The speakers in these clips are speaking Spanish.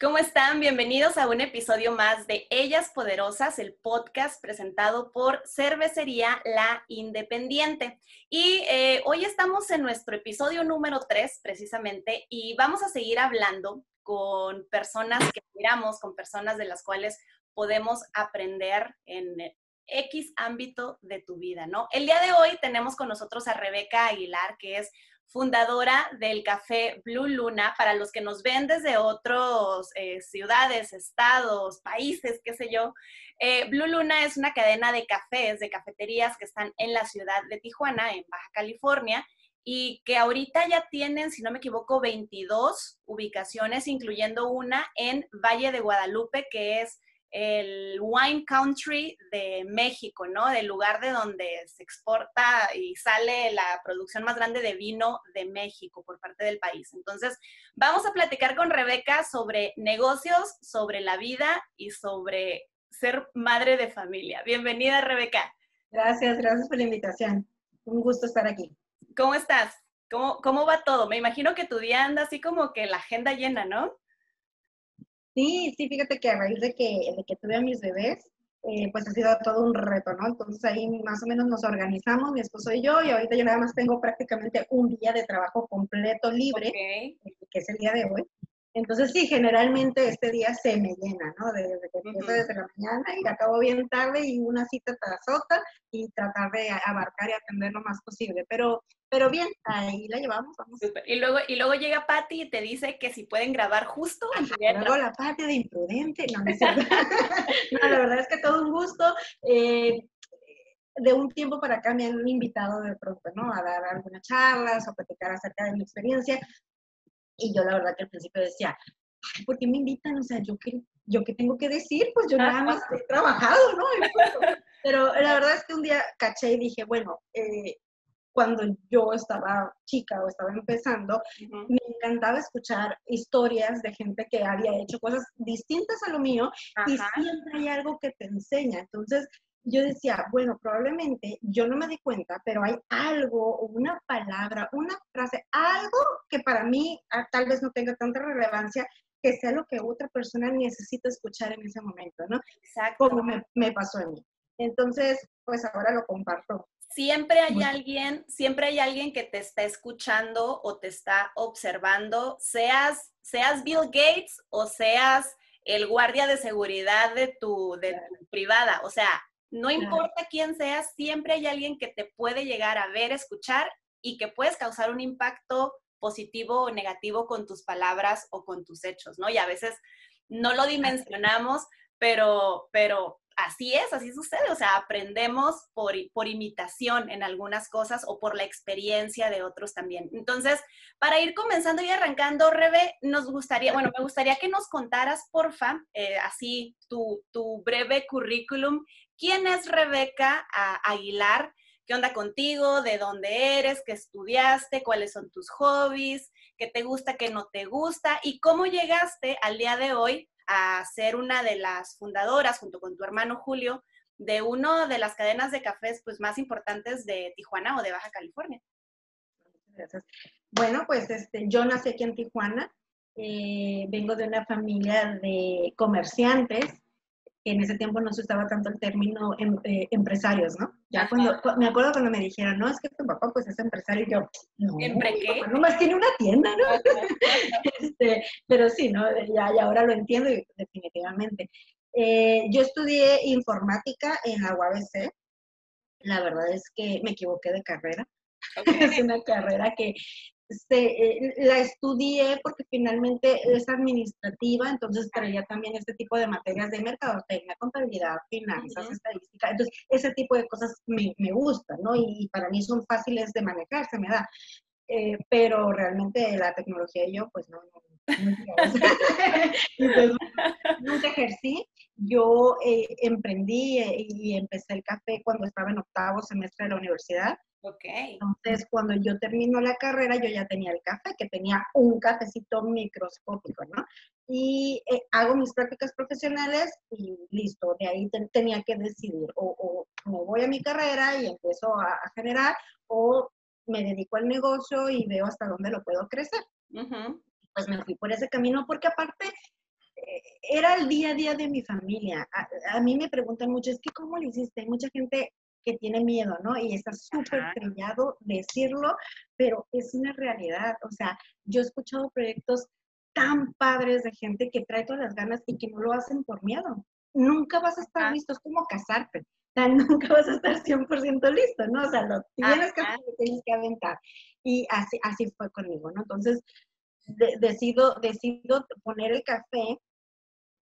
¿Cómo están? Bienvenidos a un episodio más de Ellas Poderosas, el podcast presentado por Cervecería La Independiente. Y eh, hoy estamos en nuestro episodio número 3, precisamente, y vamos a seguir hablando con personas que miramos, con personas de las cuales podemos aprender en X ámbito de tu vida, ¿no? El día de hoy tenemos con nosotros a Rebeca Aguilar, que es fundadora del café Blue Luna. Para los que nos ven desde otras eh, ciudades, estados, países, qué sé yo, eh, Blue Luna es una cadena de cafés, de cafeterías que están en la ciudad de Tijuana, en Baja California, y que ahorita ya tienen, si no me equivoco, 22 ubicaciones, incluyendo una en Valle de Guadalupe, que es el wine country de México, ¿no? Del lugar de donde se exporta y sale la producción más grande de vino de México por parte del país. Entonces, vamos a platicar con Rebeca sobre negocios, sobre la vida y sobre ser madre de familia. Bienvenida, Rebeca. Gracias, gracias por la invitación. Un gusto estar aquí. ¿Cómo estás? ¿Cómo, cómo va todo? Me imagino que tu día anda así como que la agenda llena, ¿no? Sí, sí, fíjate que a raíz de que, de que tuve a mis bebés, eh, pues ha sido todo un reto, ¿no? Entonces ahí más o menos nos organizamos, mi esposo y yo, y ahorita yo nada más tengo prácticamente un día de trabajo completo libre, que es el día de hoy. Entonces sí, generalmente este día se me llena, ¿no? Desde que empiezo desde la mañana y acabo bien tarde y una cita tras otra y tratar de abarcar y atender lo más posible. Pero, pero bien, ahí la llevamos, vamos. Y luego, y luego llega Patti y te dice que si pueden grabar justo Luego la Patti de imprudente, no, no, no, la verdad es que todo un gusto. Eh, de un tiempo para acá me han invitado de pronto, ¿no? A dar algunas charlas o platicar acerca de mi experiencia. Y yo la verdad que al principio decía, ¿por qué me invitan? O sea, ¿yo qué, yo qué tengo que decir? Pues yo nada más he trabajado, ¿no? Pero la verdad es que un día caché y dije, bueno, eh, cuando yo estaba chica o estaba empezando, me encantaba escuchar historias de gente que había hecho cosas distintas a lo mío y siempre hay algo que te enseña. Entonces, yo decía, bueno, probablemente yo no me di cuenta, pero hay algo, una palabra, una frase, algo que para mí ah, tal vez no tenga tanta relevancia, que sea lo que otra persona necesita escuchar en ese momento, ¿no? Exacto. Como me, me pasó a mí. Entonces, pues ahora lo comparto. Siempre hay alguien, siempre hay alguien que te está escuchando o te está observando, seas, seas Bill Gates o seas el guardia de seguridad de tu, de tu privada. O sea, no importa quién seas, siempre hay alguien que te puede llegar a ver, escuchar y que puedes causar un impacto positivo o negativo con tus palabras o con tus hechos, ¿no? Y a veces no lo dimensionamos, pero, pero así es, así sucede. O sea, aprendemos por, por imitación en algunas cosas o por la experiencia de otros también. Entonces, para ir comenzando y arrancando, Rebe, nos gustaría, bueno, me gustaría que nos contaras, porfa, eh, así tu, tu breve currículum ¿Quién es Rebeca Aguilar? ¿Qué onda contigo? ¿De dónde eres? ¿Qué estudiaste? ¿Cuáles son tus hobbies? ¿Qué te gusta? ¿Qué no te gusta? ¿Y cómo llegaste al día de hoy a ser una de las fundadoras, junto con tu hermano Julio, de una de las cadenas de cafés pues, más importantes de Tijuana o de Baja California? Bueno, pues este, yo nací aquí en Tijuana. Eh, vengo de una familia de comerciantes en ese tiempo no se usaba tanto el término em, eh, empresarios, ¿no? Ya cuando, me acuerdo cuando me dijeron, no, es que tu papá pues es empresario, y yo, no, ¿Empre qué? nomás tiene una tienda, ¿no? este, pero sí, ¿no? Ya, ya ahora lo entiendo definitivamente. Eh, yo estudié informática en la UABC, la verdad es que me equivoqué de carrera. es una carrera que eh, la estudié porque finalmente es administrativa, entonces traía también este tipo de materias de mercadotecnia, contabilidad, finanzas, estadística. Entonces, ese tipo de cosas me, me gustan, ¿no? Y, para mí son fáciles de manejar, se me da. Eh, pero realmente la tecnología y yo, pues no, no, nunca ejercí. Yo eh, emprendí y empecé el café cuando estaba en octavo semestre de la universidad. Ok. Entonces, cuando yo termino la carrera, yo ya tenía el café, que tenía un cafecito microscópico, ¿no? Y eh, hago mis prácticas profesionales y listo, de ahí tenía que decidir, o, me voy a mi carrera y empiezo a, generar, o me dedico al negocio y veo hasta dónde lo puedo crecer. Pues me fui por ese camino porque aparte era el día a día de mi familia. A, mí me preguntan mucho, es que ¿cómo le hiciste? Hay mucha gente que tiene miedo, ¿no? Y está súper trillado decirlo, pero es una realidad. O sea, yo he escuchado proyectos tan padres de gente que trae todas las ganas y que no lo hacen por miedo. Nunca vas a estar listo, es como casarte. O sea, nunca vas a estar 100% listo, ¿no? O sea, lo tienes que, tienes que aventar. Y así, así fue conmigo, ¿no? Entonces, decido, decido poner el café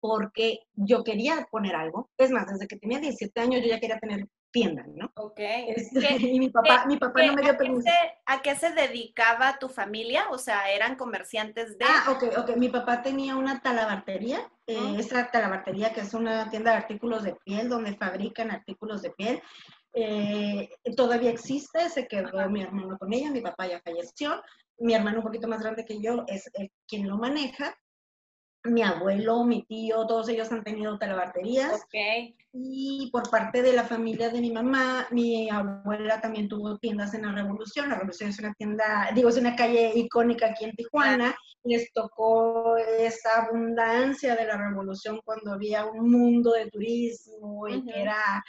porque yo quería poner algo. Es más, desde que tenía 17 años yo ya quería tener tienda, ¿no? Ok. Este, y mi papá, mi papá no me dio permiso. ¿A qué se dedicaba tu familia? O sea, ¿eran comerciantes de...? Ah, ok, ok. Mi papá tenía una talabartería, eh, esa talabartería que es una tienda de artículos de piel donde fabrican artículos de piel. Eh, todavía existe, se quedó mi hermano con ella, mi papá ya falleció, mi hermano un poquito más grande que yo es el, quien lo maneja. Mi abuelo, mi tío, todos ellos han tenido talabarterías. Okay. Y por parte de la familia de mi mamá, mi abuela también tuvo tiendas en la Revolución. La Revolución es una tienda, digo, es una calle icónica aquí en Tijuana. Les tocó esa abundancia de la Revolución cuando había un mundo de turismo y que era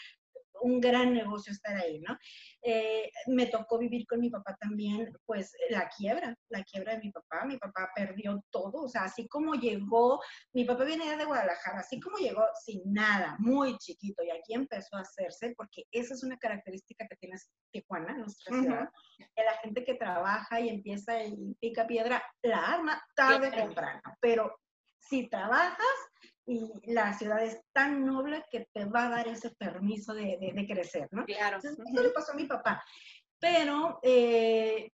un gran negocio estar ahí, ¿no? Eh, me tocó vivir con mi papá también, pues la quiebra, la quiebra de mi papá. Mi papá perdió todo, o sea, así como llegó, mi papá venía de Guadalajara, así como llegó sin nada, muy chiquito, y aquí empezó a hacerse, porque esa es una característica que tiene Tijuana, nuestra ciudad, que la gente que trabaja y empieza y pica piedra, la arma tarde o temprano, pero si trabajas, y la ciudad es tan noble que te va a dar ese permiso de, de, crecer, ¿no? Claro. Entonces, eso le pasó a mi papá. Pero eh,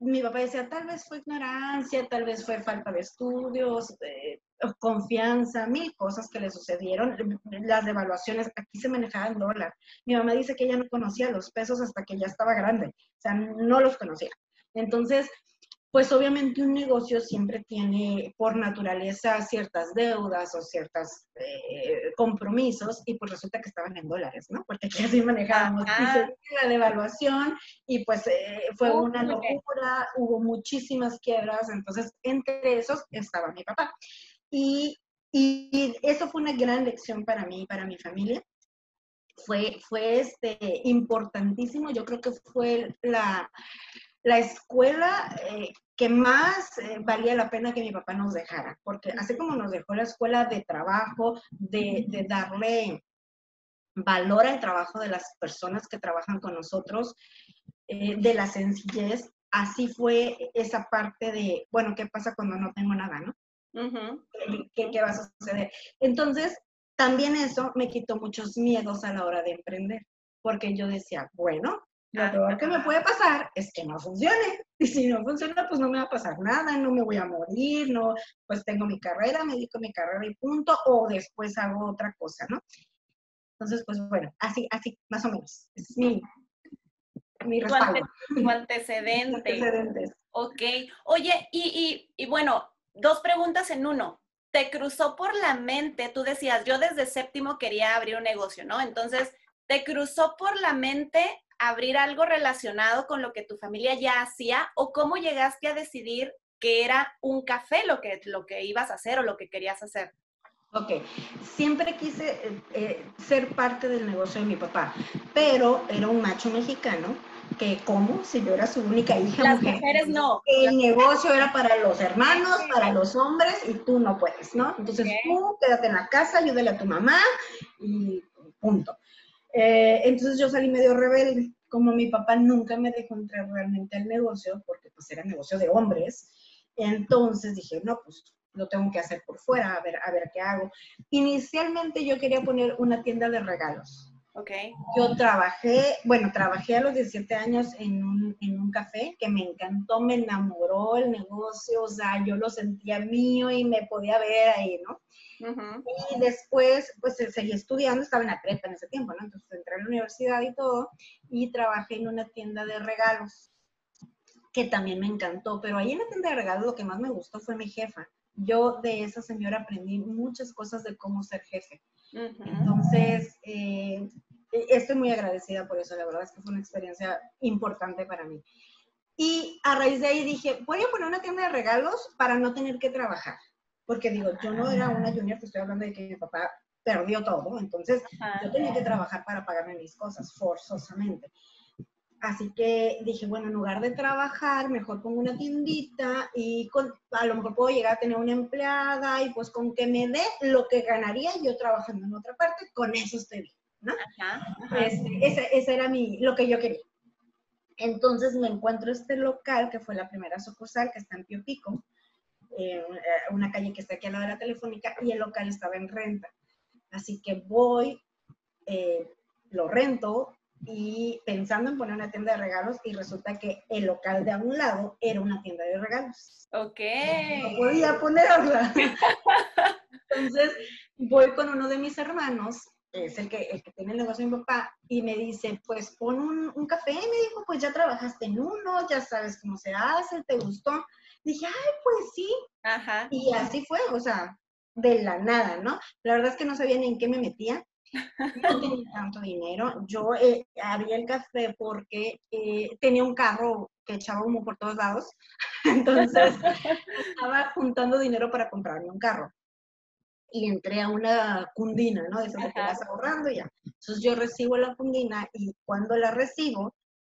mi papá decía, tal vez fue ignorancia, tal vez fue falta de estudios, confianza, mil cosas que le sucedieron. Las devaluaciones, aquí se manejaban dólar. Mi mamá dice que ella no conocía los pesos hasta que ya estaba grande, o sea, no los conocía. Entonces, pues obviamente un negocio siempre tiene por naturaleza ciertas deudas o ciertos eh, compromisos y pues resulta que estaban en dólares, ¿no? Porque aquí así manejábamos la devaluación y pues eh, fue una locura, hubo muchísimas quiebras, entonces entre esos estaba mi papá. Y, y eso fue una gran lección para mí y para mi familia. Fue, fue este, importantísimo, yo creo que fue la, la escuela eh, que más eh, valía la pena que mi papá nos dejara, porque así como nos dejó la escuela de trabajo, de, darle valor al trabajo de las personas que trabajan con nosotros, eh, de la sencillez, así fue esa parte de, bueno, ¿qué pasa cuando no tengo nada, no? ¿Qué, ¿Qué va a suceder? Entonces, también eso me quitó muchos miedos a la hora de emprender, porque yo decía, bueno, lo peor que me puede pasar es que no funcione. Y si no funciona, pues no me va a pasar nada, no me voy a morir, no, pues tengo mi carrera, me dedico a mi carrera y punto, o después hago otra cosa, ¿no? Entonces, pues bueno, así, así, más o menos. es mi, mi respaldo. Tu antecedente. Antecedentes. Ok. Oye, y, y, y bueno, dos preguntas en uno te cruzó por la mente, tú decías, yo desde séptimo quería abrir un negocio, ¿no? Entonces, ¿te cruzó por la mente abrir algo relacionado con lo que tu familia ya hacía o cómo llegaste a decidir que era un café lo que, lo que ibas a hacer o lo que querías hacer? Ok, siempre quise eh, eh, ser parte del negocio de mi papá, pero era un macho mexicano que como si yo era su única hija. Las mujeres no. El negocio era para los hermanos, para los hombres y tú no puedes, ¿no? Entonces tú quédate en la casa, ayúdale a tu mamá y punto. Eh, entonces yo salí medio rebelde, como mi papá nunca me dejó entrar realmente al negocio, porque pues era negocio de hombres, entonces dije, no, pues lo tengo que hacer por fuera, a ver, a ver qué hago. Inicialmente yo quería poner una tienda de regalos. Okay. Yo trabajé, bueno, trabajé a los 17 años en un, en un café que me encantó, me enamoró el negocio, o sea, yo lo sentía mío y me podía ver ahí, ¿no? Y después, pues seguí estudiando, estaba en la prepa en ese tiempo, ¿no? Entonces entré a la universidad y todo, y trabajé en una tienda de regalos, que también me encantó, pero ahí en la tienda de regalos lo que más me gustó fue mi jefa. Yo de esa señora aprendí muchas cosas de cómo ser jefe. Entonces, eh, estoy muy agradecida por eso, la verdad es que fue una experiencia importante para mí. Y a raíz de ahí dije, voy a poner una tienda de regalos para no tener que trabajar. Porque digo, yo no era una junior, te estoy hablando de que mi papá perdió todo, entonces yo tenía que trabajar para pagarme mis cosas forzosamente. Así que dije, bueno, en lugar de trabajar, mejor pongo una tiendita y con, a lo mejor puedo llegar a tener una empleada y pues con que me dé lo que ganaría yo trabajando en otra parte, con eso estoy bien, ¿no? Este, ese, ese, era mi, lo que yo quería. Entonces me encuentro este local, que fue la primera sucursal, que está en Pio Pico, eh, una calle que está aquí al lado de la telefónica, y el local estaba en renta. Así que voy, eh, lo rento, y pensando en poner una tienda de regalos y resulta que el local de a un lado era una tienda de regalos. Ok. No podía ponerla. Entonces voy con uno de mis hermanos, es el que, el que tiene el negocio de mi papá, y me dice, pues pon un, un café. Y me dijo, pues ya trabajaste en uno, ya sabes cómo se hace, ¿te gustó? Dije, ay, pues sí. Ajá. Y así fue, o sea, de la nada, ¿no? La verdad es que no sabía ni en qué me metía no tenía tanto dinero. Yo eh, abría el café porque eh, tenía un carro que echaba humo por todos lados. Entonces, estaba juntando dinero para comprarme un carro. Y entré a una cundina, ¿no? De eso que vas ahorrando y ya. Entonces, yo recibo la cundina y cuando la recibo,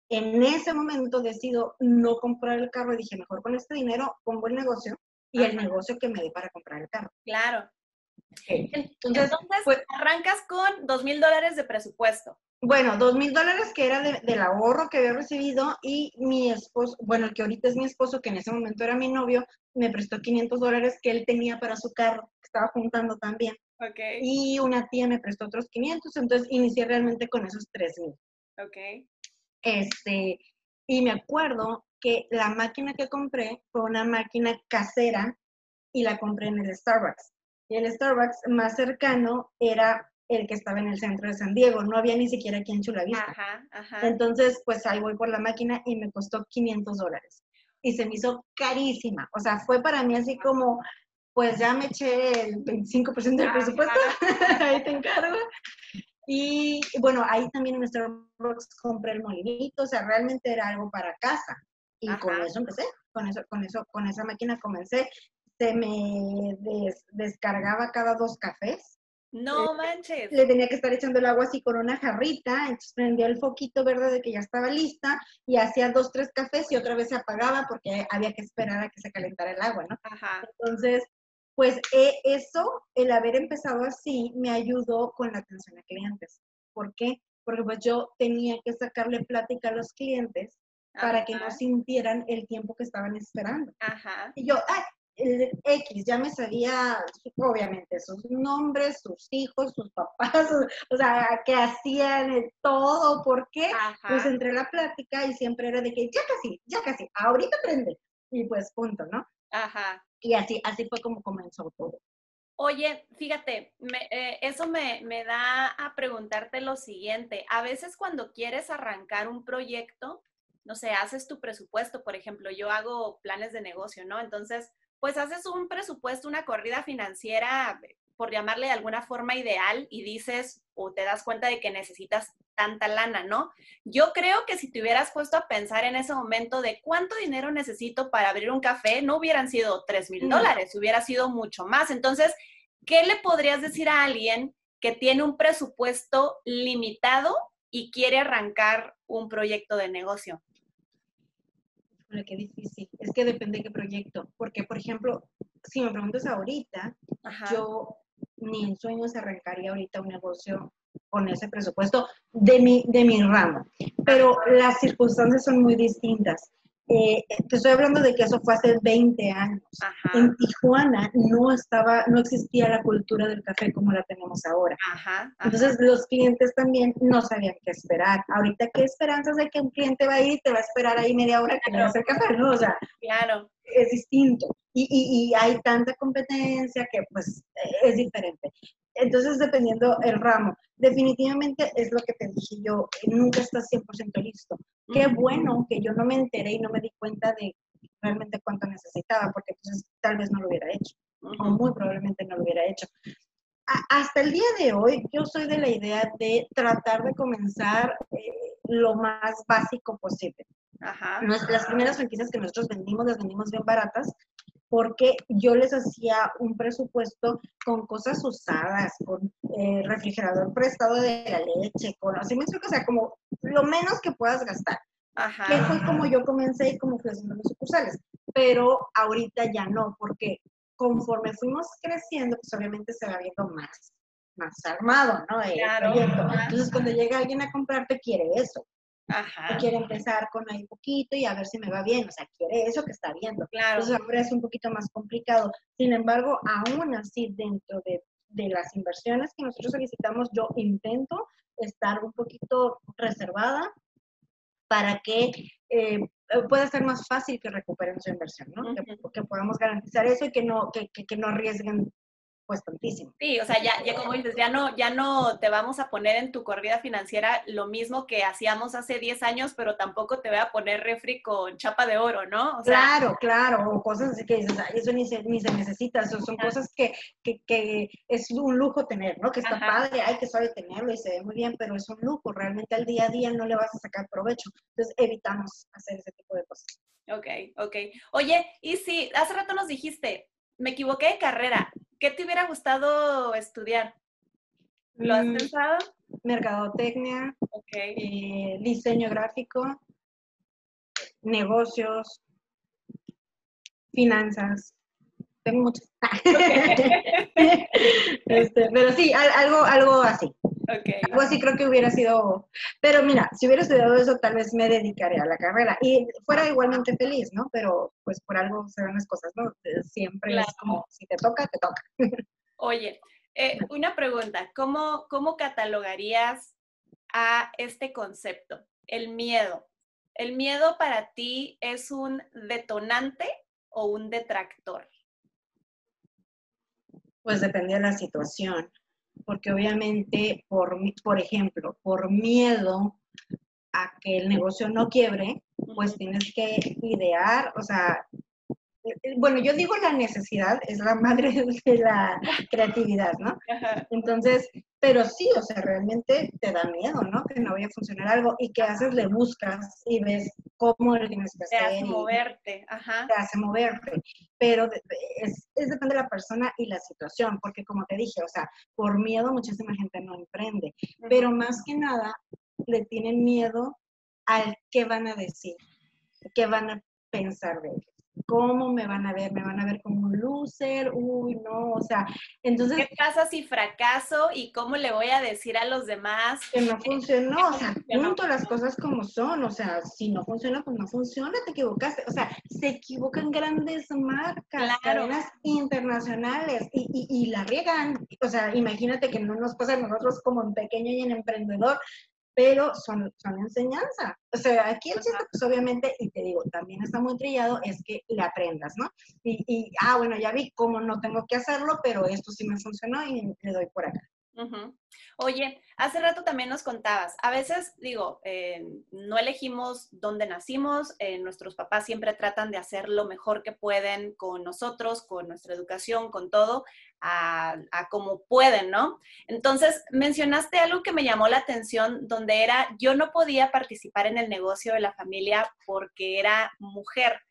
en ese momento decido no comprar el carro y dije, mejor con este dinero pongo el negocio y el negocio que me dé para comprar el carro. Claro. Entonces, pues, arrancas con dos mil dólares de presupuesto. Bueno, dos mil dólares que era del ahorro que había recibido y mi esposo, bueno, el que ahorita es mi esposo, que en ese momento era mi novio, me prestó 500 dólares que él tenía para su carro, que estaba juntando también. Okay. Y una tía me prestó otros 500, entonces inicié realmente con esos tres mil. Ok. Este, y me acuerdo que la máquina que compré fue una máquina casera y la compré en el Starbucks y el Starbucks más cercano era el que estaba en el centro de San Diego, no había ni siquiera aquí en Chulavista. Ajá, ajá. Entonces, pues ahí voy por la máquina y me costó 500 dólares. Y se me hizo carísima. O sea, fue para mí así como, pues ya me eché el 25% del presupuesto, ahí te encargo. Y bueno, ahí también en Starbucks compré el molinito, o sea, realmente era algo para casa. Y con eso empecé, con eso, con eso, con esa máquina comencé se me descargaba cada dos cafés. No manches. Le tenía que estar echando el agua así con una jarrita, entonces prendía el foquito verde de que ya estaba lista y hacía dos, tres cafés y otra vez se apagaba porque había que esperar a que se calentara el agua, ¿no? Ajá. Entonces, pues eh, eso, el haber empezado así, me ayudó con la atención a clientes. ¿Por qué? Porque pues yo tenía que sacarle plática a los clientes para que no sintieran el tiempo que estaban esperando. Ajá. Y yo, ay, el X, ya me sabía, obviamente, sus nombres, sus hijos, sus papás, o sea, que hacían todo, ¿por qué? Pues entré a la plática y siempre era de que ya casi, ya casi, ahorita aprende. Y pues punto, ¿no? Ajá. Y así, así fue como comenzó todo. Oye, fíjate, eh, eso me, me da a preguntarte lo siguiente. A veces cuando quieres arrancar un proyecto, no sé, haces tu presupuesto, por ejemplo, yo hago planes de negocio, ¿no? Entonces, pues haces un presupuesto, una corrida financiera, por llamarle de alguna forma ideal, y dices o te das cuenta de que necesitas tanta lana, ¿no? Yo creo que si te hubieras puesto a pensar en ese momento de cuánto dinero necesito para abrir un café, no hubieran sido 3 mil dólares, hubiera sido mucho más. Entonces, ¿qué le podrías decir a alguien que tiene un presupuesto limitado y quiere arrancar un proyecto de negocio? qué difícil. Es que depende de qué proyecto. Porque, por ejemplo, si me preguntas ahorita, yo ni en sueños arrancaría ahorita un negocio con ese presupuesto de mi, de mi ramo. Pero las circunstancias son muy distintas. Eh, te estoy hablando de que eso fue hace 20 años. En Tijuana no estaba, no existía la cultura del café como la tenemos ahora. Entonces los clientes también no sabían qué esperar. Ahorita, ¿qué esperanzas de que un cliente va a ir y te va a esperar ahí media hora que le va a hacer café? ¿no? O sea, claro. es distinto. Y, y, y, hay tanta competencia que pues es diferente. Entonces, dependiendo el ramo, definitivamente es lo que te dije yo, nunca estás 100% listo. Qué bueno que yo no me enteré y no me di cuenta de realmente cuánto necesitaba, porque entonces tal vez no lo hubiera hecho, o muy probablemente no lo hubiera hecho. hasta el día de hoy, yo soy de la idea de tratar de comenzar eh, lo más básico posible. Ajá. Las primeras franquicias que nosotros vendimos, las vendimos bien baratas, porque yo les hacía un presupuesto con cosas usadas, con eh, refrigerador prestado de la leche, con, así me explico, o sea, como lo menos que puedas gastar. Ajá. Que fue como yo comencé y como fui haciendo los sucursales. Pero ahorita ya no, porque conforme fuimos creciendo, pues obviamente se va viendo más, más armado, ¿no? Claro. Entonces, cuando llega alguien a comprarte, quiere eso. Ajá. quiere empezar con ahí poquito y a ver si me va bien, o sea, quiere eso que está viendo. Claro. Entonces ahora es un poquito más complicado. Sin embargo, aún así, dentro de, de las inversiones que nosotros solicitamos, yo intento estar un poquito reservada para que eh, pueda ser más fácil que recuperen su inversión, ¿no? que, podamos garantizar eso y que no, que, que, que no arriesguen pues tantísimo. Sí, o sea, ya, ya como dices, ya no, ya no te vamos a poner en tu corrida financiera lo mismo que hacíamos hace 10 años, pero tampoco te voy a poner refri con chapa de oro, ¿no? claro, claro, o cosas así que dices, eso ni se, ni se necesita, eso son cosas que, que, que, es un lujo tener, ¿no? Que está padre, hay que saber tenerlo y se ve muy bien, pero es un lujo, realmente al día a día no le vas a sacar provecho, entonces evitamos hacer ese tipo de cosas. Ok, ok. Oye, y si hace rato nos dijiste, me equivoqué de carrera, ¿Qué te hubiera gustado estudiar? ¿Lo has mm, pensado? Mercadotecnia, eh, diseño gráfico, negocios, finanzas. Tengo muchas. Este, pero sí, algo, algo así. Algo así creo que hubiera sido. Pero mira, si hubiera estudiado eso, tal vez me dedicaría a la carrera. Y fuera igualmente feliz, ¿no? Pero pues por algo se dan las cosas, ¿no? Siempre es como, si te toca, te toca. Oye, eh, una pregunta. ¿Cómo, ¿Cómo catalogarías a este concepto? El miedo. ¿El miedo para ti es un detonante o un detractor? Pues depende de la situación porque obviamente, por, por ejemplo, por miedo a que el negocio no quiebre, pues tienes que idear, o sea, bueno, yo digo la necesidad es la madre de la creatividad, ¿no? Entonces, pero sí, o sea, realmente te da miedo, ¿no? Que no vaya a funcionar algo y que haces, le buscas y ves cómo lo tienes que hacer. Te hace moverte, ajá. Te hace moverte, pero es, es, depende de la persona y la situación, porque como te dije, o sea, por miedo muchísima gente no emprende, pero más que nada le tienen miedo al qué van a decir, qué van a pensar de ellos. ¿Cómo me van a ver? ¿Me van a ver como un loser? Uy, no, o sea, entonces... ¿Qué pasa si fracaso y cómo le voy a decir a los demás? Que no funcionó, o sea, punto las cosas como son, o sea, si no funciona, pues no funciona, te equivocaste, o sea, se equivocan grandes marcas, cadenas internacionales y, y, y la riegan, o sea, imagínate que no nos pasa a nosotros como en pequeño y en emprendedor, pero son, son enseñanza. O sea, aquí el chiste, pues obviamente, y te digo, también está muy trillado, es que le aprendas, ¿no? Y, y, ah, bueno, ya vi cómo no tengo que hacerlo, pero esto sí me funcionó y le doy por acá. Oye, hace rato también nos contabas, a veces digo, eh, no elegimos dónde nacimos, eh, nuestros papás siempre tratan de hacer lo mejor que pueden con nosotros, con nuestra educación, con todo, a, como pueden, ¿no? Entonces, mencionaste algo que me llamó la atención, donde era, yo no podía participar en el negocio de la familia porque era mujer.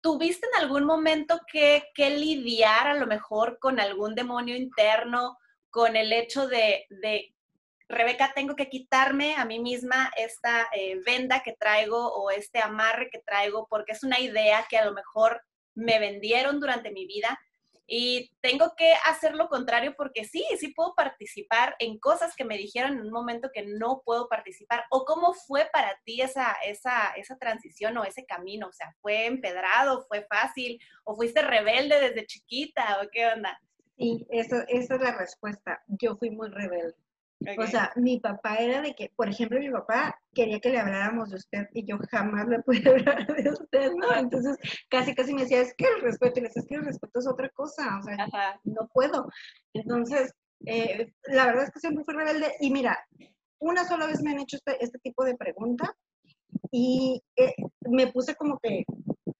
¿Tuviste en algún momento que, que lidiar a lo mejor con algún demonio interno? Con el hecho de, Rebeca, tengo que quitarme a mí misma esta eh, venda que traigo o este amarre que traigo porque es una idea que a lo mejor me vendieron durante mi vida y tengo que hacer lo contrario porque sí, sí puedo participar en cosas que me dijeron en un momento que no puedo participar. ¿O cómo fue para ti esa, esa, esa transición o ese camino? O sea, ¿fue empedrado, fue fácil o fuiste rebelde desde chiquita o qué onda? Sí, eso, esa es la respuesta. Yo fui muy rebelde. O sea, mi papá era de que, por ejemplo, mi papá quería que le habláramos de usted y yo jamás le pude hablar de usted, ¿no? Entonces, casi, casi me decía, es que el respeto, y le decía, es que el respeto es otra cosa, o sea, no puedo. Entonces, eh, la verdad es que siempre fui rebelde y mira, una sola vez me han hecho este, este tipo de pregunta y eh, me puse como que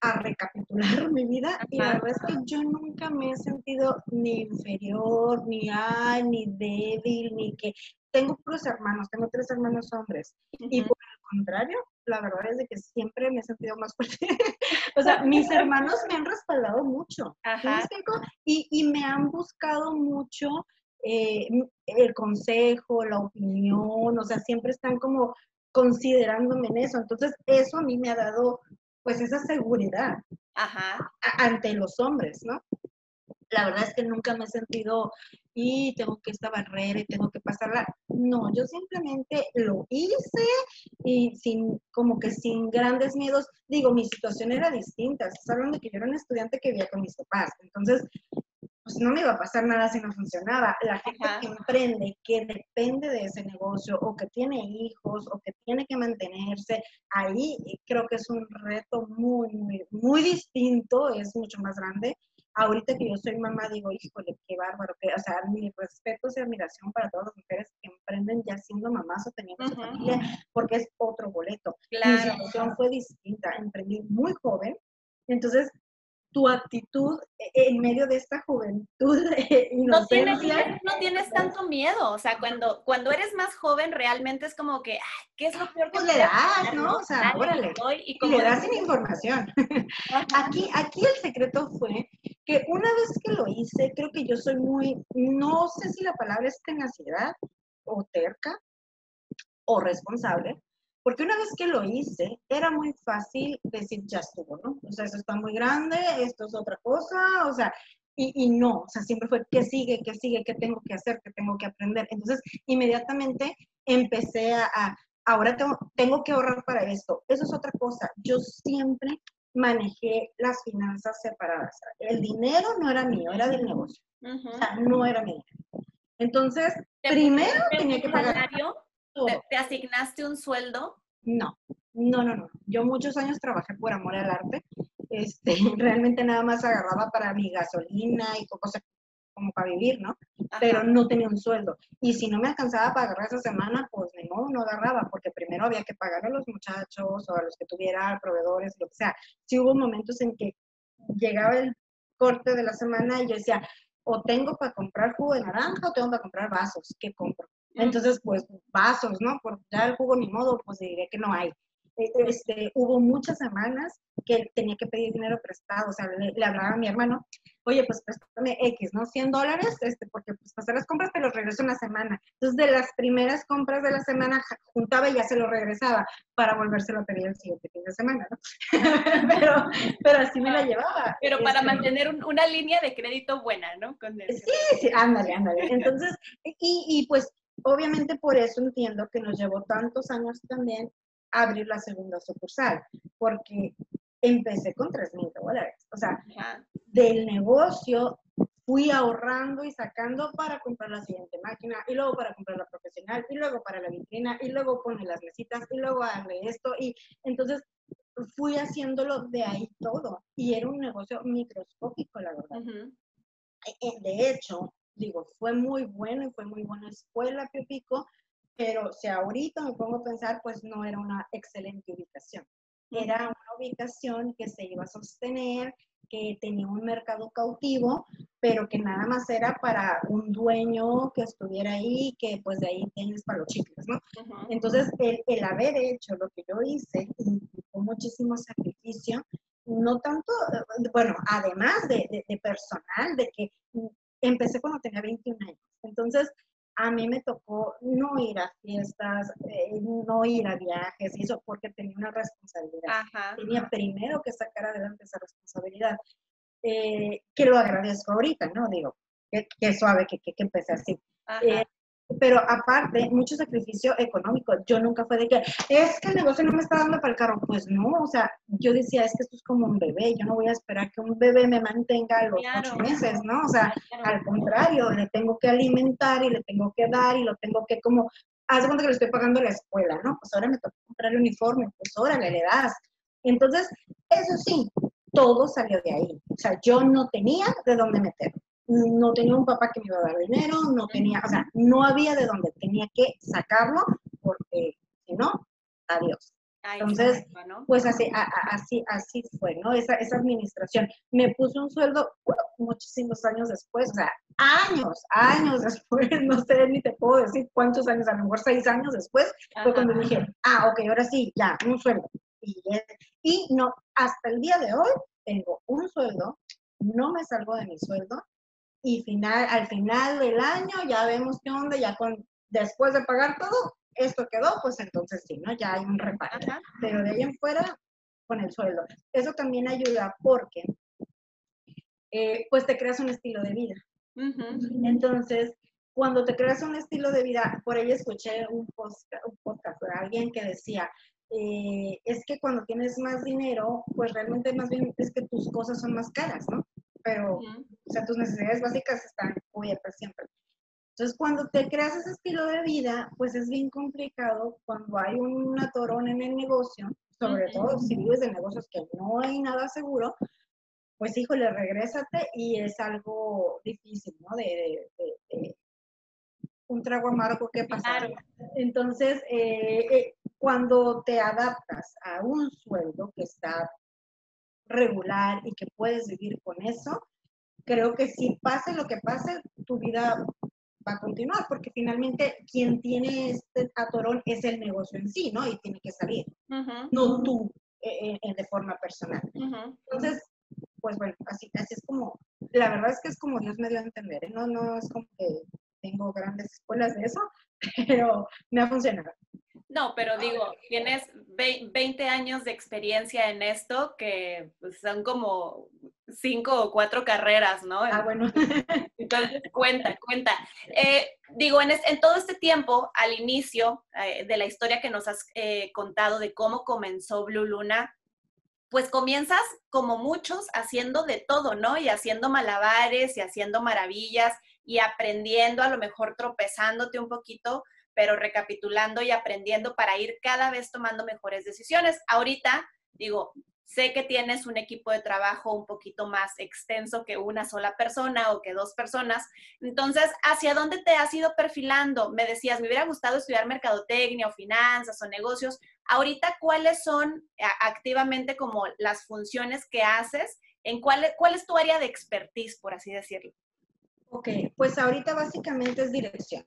a recapitular mi vida y la verdad es que yo nunca me he sentido ni inferior, ni ay, ni débil, ni que tengo puros hermanos, tengo tres hermanos hombres. Y por el contrario, la verdad es de que siempre me he sentido más fuerte. O sea, mis hermanos me han respaldado mucho. Y, y me han buscado mucho eh, el consejo, la opinión, o sea, siempre están como considerándome en eso. Entonces, eso a mí me ha dado pues esa seguridad ante los hombres, ¿no? La verdad es que nunca me he sentido y tengo que esta barrera y tengo que pasarla. No, yo simplemente lo hice y sin, como que sin grandes miedos. Digo, mi situación era distinta. Estás hablando de que yo era un estudiante que vivía con mis papás. Entonces, pues no me iba a pasar nada si no funcionaba. La gente que emprende, que depende de ese negocio o que tiene hijos o que tiene que mantenerse, ahí creo que es un reto muy, muy, muy distinto, es mucho más grande. Ahorita que yo soy mamá, digo, híjole, qué bárbaro, que, o sea, mi respeto y admiración para todas las mujeres que emprenden ya siendo mamás o teniendo su familia, porque es otro boleto. Mi situación fue distinta, emprendí muy joven, entonces tu actitud en medio de esta juventud no tienes, no tienes tanto miedo, o sea, cuando, cuando eres más joven realmente es como que, ¿qué es lo peor que pues le das, ¿no? O sea, órale, y, como le das sin información. aquí, aquí el secreto fue que una vez que lo hice, creo que yo soy muy, no sé si la palabra es tenacidad o terca o responsable, porque una vez que lo hice, era muy fácil decir, ya estuvo, ¿no? O sea, eso está muy grande, esto es otra cosa, o sea, y, no, o sea, siempre fue, ¿qué sigue? ¿Qué sigue? ¿Qué tengo que hacer? ¿Qué tengo que aprender? Entonces, inmediatamente empecé a, ahora tengo, tengo que ahorrar para esto. Eso es otra cosa. Yo siempre manejé las finanzas separadas. El dinero no era mío, era del negocio. O sea, no era mío. Entonces, primero tenía que pagar. ¿Te, asignaste un sueldo? No, no, no, no. Yo muchos años trabajé por amor al arte. Este, realmente nada más agarraba para mi gasolina y cosas como para vivir, ¿no? Pero no tenía un sueldo. Y si no me alcanzaba para agarrar esa semana, pues ni modo, no agarraba, porque primero había que pagar a los muchachos o a los que tuviera proveedores, lo que sea. Sí hubo momentos en que llegaba el corte de la semana y yo decía, o tengo para comprar jugo de naranja o tengo para comprar vasos, ¿qué compro? Entonces, pues vasos, ¿no? Por ya el jugo ni modo, pues diré que no hay. E, este, hubo muchas semanas que tenía que pedir dinero prestado, o sea, le, hablaba a mi hermano, oye, pues préstame X, ¿no? 100 dólares, este, porque pues hacer las compras te los regreso una semana. Entonces, de las primeras compras de la semana, juntaba y ya se lo regresaba para volvérselo a pedir el siguiente fin de semana, ¿no? pero, pero así me la llevaba. Pero para este, mantener una línea de crédito buena, ¿no? sí, sí, ándale, ándale. Entonces, y, y pues obviamente por eso entiendo que nos llevó tantos años también abrir la segunda sucursal, porque empecé con 3 mil dólares. O sea, del negocio fui ahorrando y sacando para comprar la siguiente máquina, y luego para comprar la profesional, y luego para la vitrina, y luego poner las mesitas, y luego darle esto. Y entonces fui haciéndolo de ahí todo. Y era un negocio microscópico, la verdad. Eh, de hecho, digo, fue muy bueno y fue muy buena escuela, Pio Pico, pero si ahorita me pongo a pensar, pues no era una excelente ubicación. Era una ubicación que se iba a sostener, que tenía un mercado cautivo, pero que nada más era para un dueño que estuviera ahí, que pues de ahí tienes para los chicos, ¿no? Entonces, el, el, haber hecho lo que yo hice implicó muchísimo sacrificio, no tanto, bueno, además de, de, de personal, de que empecé cuando tenía 21 años. Entonces, a mí me tocó no ir a fiestas, eh, no ir a viajes y eso porque tenía una responsabilidad. Tenía primero que sacar adelante esa responsabilidad, eh, que lo agradezco ahorita, ¿no? Digo, que, suave que, que, empecé así. Eh, pero aparte, mucho sacrificio económico. Yo nunca fue de que, es que el negocio no me está dando para el carro. Pues no, o sea, yo decía, es que esto es como un bebé, yo no voy a esperar que un bebé me mantenga los ocho meses, ¿no? O sea, al contrario, le tengo que alimentar y le tengo que dar y lo tengo que como, haz cuenta que le estoy pagando la escuela, ¿no? Pues ahora me toca comprar el uniforme, pues órale, le das. Entonces, eso sí, todo salió de ahí. O sea, yo no tenía de dónde meterlo no tenía un papá que me iba a dar dinero, no tenía, o sea, no había de dónde, tenía que sacarlo porque si no, adiós. Entonces, pues así, así, así fue, ¿no? Esa, esa administración. Me puso un sueldo muchísimos años después, o sea, años, años después, no sé, ni te puedo decir cuántos años, a lo mejor seis años después, fue cuando dije, ah, ok, ahora sí, ya, un sueldo. Y, Y no, hasta el día de hoy tengo un sueldo, no me salgo de mi sueldo y final, al final del año ya vemos qué onda, ya con, después de pagar todo, esto quedó, pues entonces sí, ¿no? Ya hay un reparo. Pero de ahí en fuera, con el sueldo. Eso también ayuda porque, eh, pues te creas un estilo de vida. Entonces, cuando te creas un estilo de vida, por ahí escuché un podcast, de alguien que decía, eh, es que cuando tienes más dinero, pues realmente más bien es que tus cosas son más caras, ¿no? Pero, o sea, tus necesidades básicas están cubiertas siempre. Entonces, cuando te creas ese estilo de vida, pues es bien complicado cuando hay un atorón en el negocio, sobre todo si vives de negocios que no hay nada seguro, pues híjole, regrésate y es algo difícil, ¿no? De, un trago amargo que pasar. Entonces, eh, eh, cuando te adaptas a un sueldo que está regular y que puedes vivir con eso, creo que si pase lo que pase, tu vida va a continuar, porque finalmente quien tiene este atorón es el negocio en sí, ¿no? Y tiene que salir, no tú eh, de forma personal. Entonces, pues bueno, así, así es como, la verdad es que es como Dios me dio a entender, ¿eh? no, no es como que tengo grandes escuelas de eso, pero me ha funcionado. No, pero digo, tienes 20 años de experiencia en esto que pues, son como cinco o cuatro carreras, ¿no? Ah, bueno. Entonces, cuenta, cuenta. Eh, digo, en, en, todo este tiempo, al inicio eh, de la historia que nos has contado de cómo comenzó Blue Luna, pues comienzas como muchos haciendo de todo, ¿no? Y haciendo malabares y haciendo maravillas y aprendiendo, a lo mejor tropezándote un poquito, pero recapitulando y aprendiendo para ir cada vez tomando mejores decisiones. Ahorita, digo, sé que tienes un equipo de trabajo un poquito más extenso que una sola persona o que dos personas. Entonces, ¿hacia dónde te has ido perfilando? Me decías, me hubiera gustado estudiar mercadotecnia o finanzas o negocios. Ahorita, ¿cuáles son activamente como las funciones que haces? ¿En cuál, cuál es tu área de expertise, por así decirlo? Ok, pues ahorita básicamente es dirección.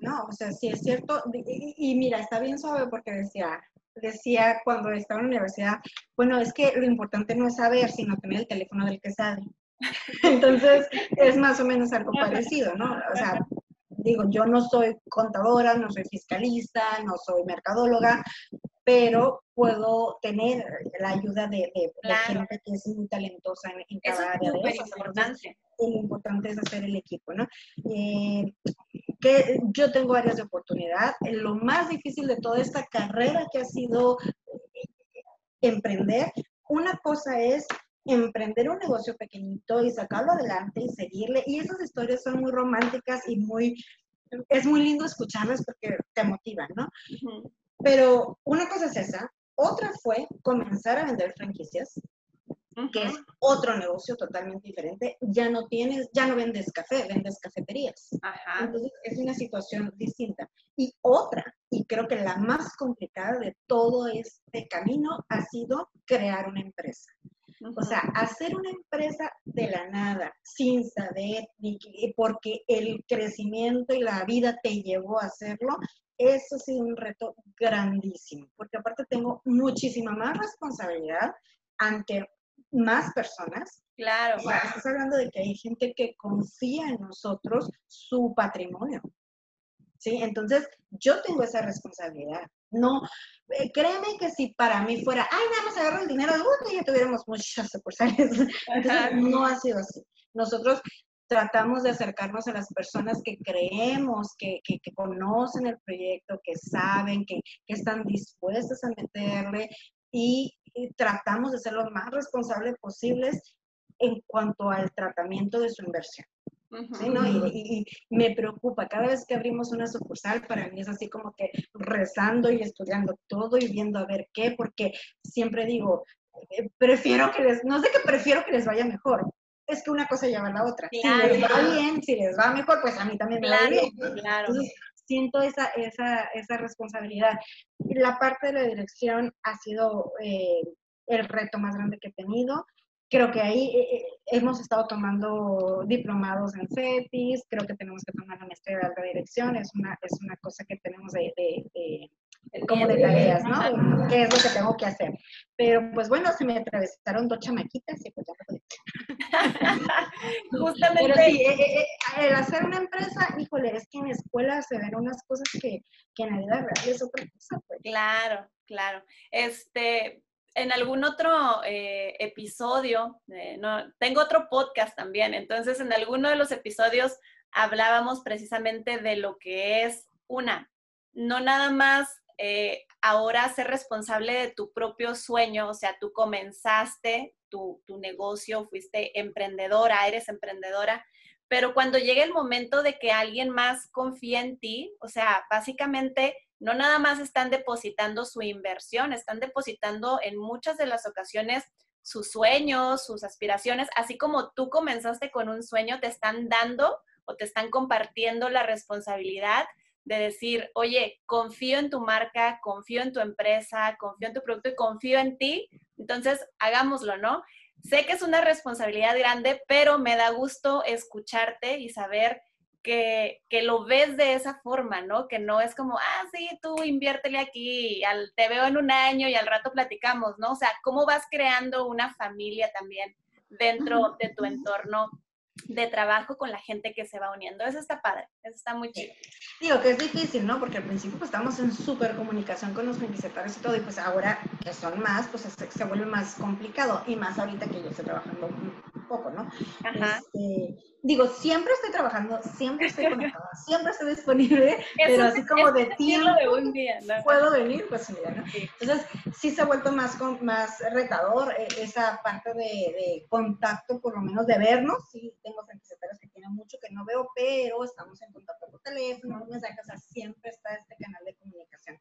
No, o sea, sí es cierto. Y, y, mira, está bien suave porque decía, decía cuando estaba en la universidad, bueno, es que lo importante no es saber, sino tener el teléfono del que sabe. Entonces, es más o menos algo parecido, ¿no? O sea, digo, yo no soy contadora, no soy fiscalista, no soy mercadóloga, pero puedo tener la ayuda de, gente que es muy talentosa en, cada área de eso. Importante. lo importante es hacer el equipo, ¿no? Eh, que yo tengo áreas de oportunidad. Lo más difícil de toda esta carrera que ha sido eh, emprender, una cosa es emprender un negocio pequeñito y sacarlo adelante y seguirle. Y esas historias son muy románticas y muy, es muy lindo escucharlas porque te motivan, ¿no? Pero una cosa es esa, otra fue comenzar a vender franquicias, que es otro negocio totalmente diferente. Ya no tienes, ya no vendes café, vendes cafeterías. Entonces es una situación distinta. Y otra, y creo que la más complicada de todo este camino ha sido crear una empresa. O sea, hacer una empresa de la nada, sin saber, ni porque el crecimiento y la vida te llevó a hacerlo, eso ha sido un reto grandísimo, porque aparte tengo muchísima más responsabilidad ante más personas. Claro. O sea, estás hablando de que hay gente que confía en nosotros su patrimonio. ¿Sí? Entonces, yo tengo esa responsabilidad. No, eh, créeme que si para mí fuera, ay, nada más agarro el dinero, uy, ya tuviéramos muchas sucursales. Entonces, no ha sido así. Nosotros tratamos de acercarnos a las personas que creemos, que, que, conocen el proyecto, que saben, que, que, están dispuestas a meterle y, tratamos de ser lo más responsables posibles en cuanto al tratamiento de su inversión. y, me preocupa, cada vez que abrimos una sucursal, para mí es así como que rezando y estudiando todo y viendo a ver qué, porque siempre digo, eh, prefiero que les, no sé qué prefiero que les vaya mejor, es que una cosa lleva a la otra. si les va bien, si les va mejor, pues a mí también me va bien. Claro. Siento esa, esa, esa responsabilidad. La parte de la dirección ha sido eh, el reto más grande que he tenido. Creo que ahí eh, eh, hemos estado tomando diplomados en CETIS, creo que tenemos que tomar la maestría de alta dirección, es una, es una cosa que tenemos de, de, como de tareas, ¿no? ¿Qué es lo que tengo que hacer? Pero pues bueno, se me atravesaron dos chamaquitas y pues ya no Justamente. Pero sí, eh, eh, eh, el hacer una empresa, híjole, es que en escuela se ven unas cosas que, que en la vida real es otra cosa. Pues. Claro, claro. Este, en algún otro episodio, no, tengo otro podcast también, entonces en alguno de los episodios hablábamos precisamente de lo que es una, no nada más eh, ahora ser responsable de tu propio sueño, o sea, tú comenzaste tu, negocio, fuiste emprendedora, eres emprendedora, pero cuando llegue el momento de que alguien más confíe en ti, o sea, básicamente no nada más están depositando su inversión, están depositando en muchas de las ocasiones sus sueños, sus aspiraciones, así como tú comenzaste con un sueño, te están dando o te están compartiendo la responsabilidad de decir, oye, confío en tu marca, confío en tu empresa, confío en tu producto y confío en ti, entonces hagámoslo, ¿no? Sé que es una responsabilidad grande, pero me da gusto escucharte y saber que, que, lo ves de esa forma, ¿no? Que no es como, ah, sí, tú inviértele aquí, al, te veo en un año y al rato platicamos, ¿no? O sea, cómo vas creando una familia también dentro de tu entorno de trabajo con la gente que se va uniendo. Eso está padre, eso está muy chido. Digo que es difícil, ¿no? Porque al principio pues estamos en súper comunicación con los franquiciatarios y todo, y pues ahora que son más, pues se, vuelve más complicado, y más ahorita que yo estoy trabajando poco, ¿no? Ajá. Este, digo, siempre estoy trabajando, siempre estoy conectada, siempre estoy disponible, pero así como de tiempo puedo venir, pues mira, ¿no? Entonces, sí se ha vuelto más, más retador eh, esa parte de, contacto, por lo menos de vernos, sí, tengo franquiciatarios que tienen mucho que no veo, pero estamos en contacto por teléfono, mensajes, o sea, siempre está este canal de comunicación.